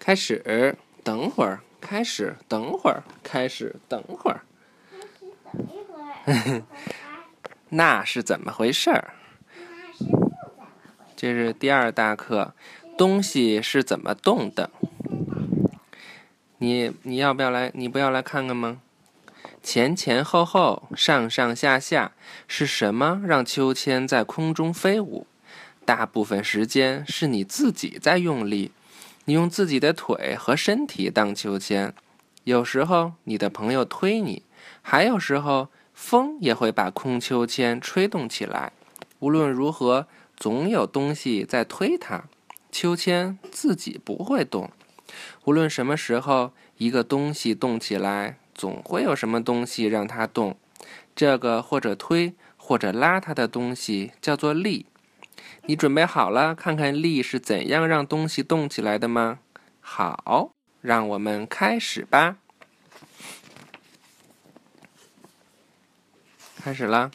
开始，等会儿，开始，等会儿，开始，等会儿。那是怎么回事儿？这是第二大课，东西是怎么动的？你你要不要来？你不要来看看吗？前前后后，上上下下，是什么让秋千在空中飞舞？大部分时间是你自己在用力，你用自己的腿和身体荡秋千。有时候你的朋友推你，还有时候风也会把空秋千吹动起来。无论如何，总有东西在推它。秋千自己不会动。无论什么时候，一个东西动起来，总会有什么东西让它动。这个或者推或者拉它的东西叫做力。你准备好了，看看力是怎样让东西动起来的吗？好，让我们开始吧。开始了。